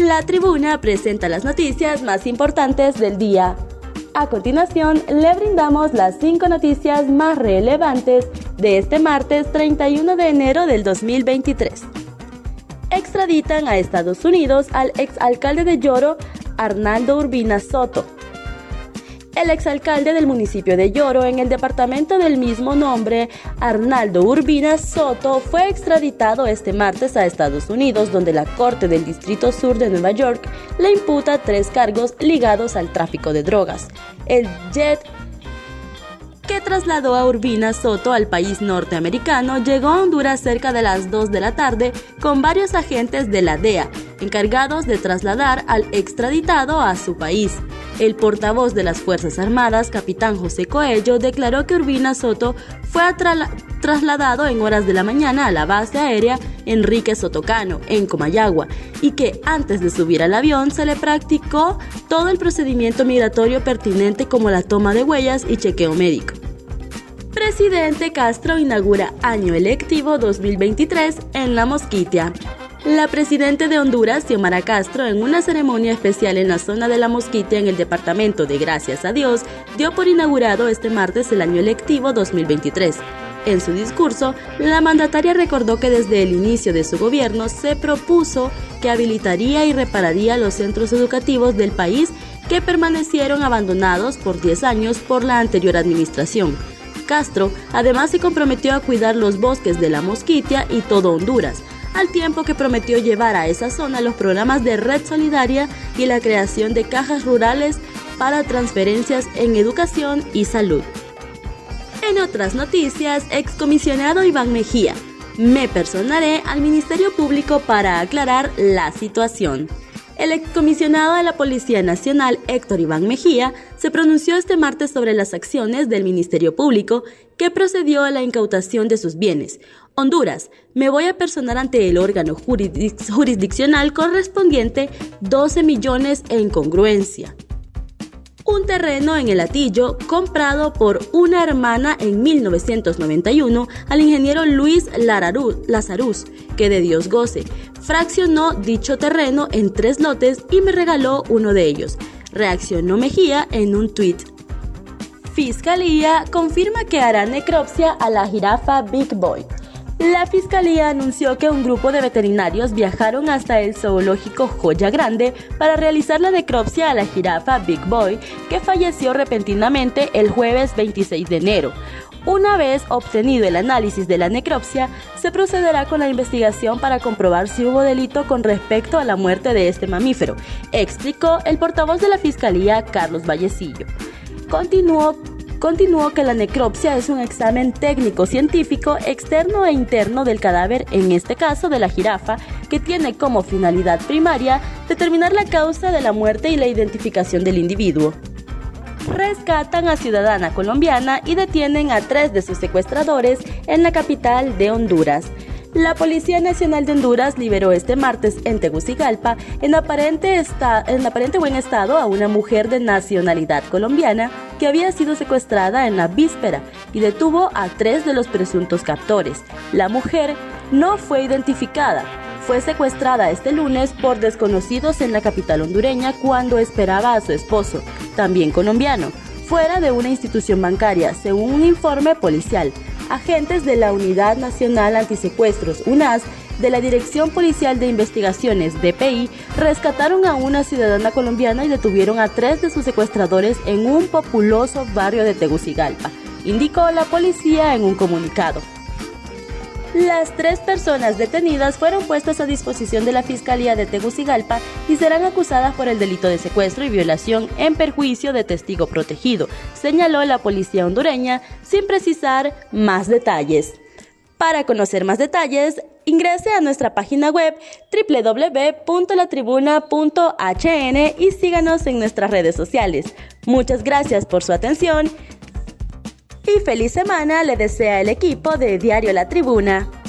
La tribuna presenta las noticias más importantes del día. A continuación, le brindamos las cinco noticias más relevantes de este martes 31 de enero del 2023. Extraditan a Estados Unidos al exalcalde de Lloro, Arnaldo Urbina Soto, el exalcalde del municipio de Lloro en el departamento del mismo nombre, Arnaldo Urbina Soto, fue extraditado este martes a Estados Unidos, donde la Corte del Distrito Sur de Nueva York le imputa tres cargos ligados al tráfico de drogas. El jet que trasladó a Urbina Soto al país norteamericano, llegó a Honduras cerca de las 2 de la tarde con varios agentes de la DEA, encargados de trasladar al extraditado a su país. El portavoz de las Fuerzas Armadas, capitán José Coello, declaró que Urbina Soto fue trasladado en horas de la mañana a la base aérea Enrique Sotocano, en Comayagua, y que antes de subir al avión se le practicó todo el procedimiento migratorio pertinente como la toma de huellas y chequeo médico. Presidente Castro inaugura año electivo 2023 en La Mosquitia. La presidenta de Honduras, Xiomara Castro, en una ceremonia especial en la zona de La Mosquitia en el departamento de Gracias a Dios, dio por inaugurado este martes el año electivo 2023. En su discurso, la mandataria recordó que desde el inicio de su gobierno se propuso que habilitaría y repararía los centros educativos del país que permanecieron abandonados por 10 años por la anterior administración. Castro además se comprometió a cuidar los bosques de la Mosquitia y todo Honduras, al tiempo que prometió llevar a esa zona los programas de red solidaria y la creación de cajas rurales para transferencias en educación y salud. En otras noticias, excomisionado Iván Mejía, me personaré al Ministerio Público para aclarar la situación. El excomisionado de la Policía Nacional, Héctor Iván Mejía, se pronunció este martes sobre las acciones del Ministerio Público que procedió a la incautación de sus bienes, Honduras, me voy a personar ante el órgano jurisdiccional correspondiente 12 millones en congruencia. Un terreno en el Atillo comprado por una hermana en 1991 al ingeniero Luis Lazarus, que de Dios goce, fraccionó dicho terreno en tres lotes y me regaló uno de ellos. Reaccionó Mejía en un tuit. Fiscalía confirma que hará necropsia a la jirafa Big Boy. La fiscalía anunció que un grupo de veterinarios viajaron hasta el zoológico Joya Grande para realizar la necropsia a la jirafa Big Boy, que falleció repentinamente el jueves 26 de enero. Una vez obtenido el análisis de la necropsia, se procederá con la investigación para comprobar si hubo delito con respecto a la muerte de este mamífero, explicó el portavoz de la Fiscalía Carlos Vallecillo. Continuó Continuó que la necropsia es un examen técnico científico externo e interno del cadáver, en este caso de la jirafa, que tiene como finalidad primaria determinar la causa de la muerte y la identificación del individuo. Rescatan a ciudadana colombiana y detienen a tres de sus secuestradores en la capital de Honduras. La Policía Nacional de Honduras liberó este martes en Tegucigalpa en aparente, en aparente buen estado a una mujer de nacionalidad colombiana que había sido secuestrada en la víspera y detuvo a tres de los presuntos captores. La mujer no fue identificada. Fue secuestrada este lunes por desconocidos en la capital hondureña cuando esperaba a su esposo, también colombiano, fuera de una institución bancaria, según un informe policial agentes de la Unidad Nacional Antisecuestros, UNAS, de la Dirección Policial de Investigaciones, DPI, rescataron a una ciudadana colombiana y detuvieron a tres de sus secuestradores en un populoso barrio de Tegucigalpa, indicó la policía en un comunicado. Las tres personas detenidas fueron puestas a disposición de la Fiscalía de Tegucigalpa y serán acusadas por el delito de secuestro y violación en perjuicio de testigo protegido, señaló la policía hondureña sin precisar más detalles. Para conocer más detalles, ingrese a nuestra página web www.latribuna.hn y síganos en nuestras redes sociales. Muchas gracias por su atención y feliz semana le desea el equipo de Diario La Tribuna.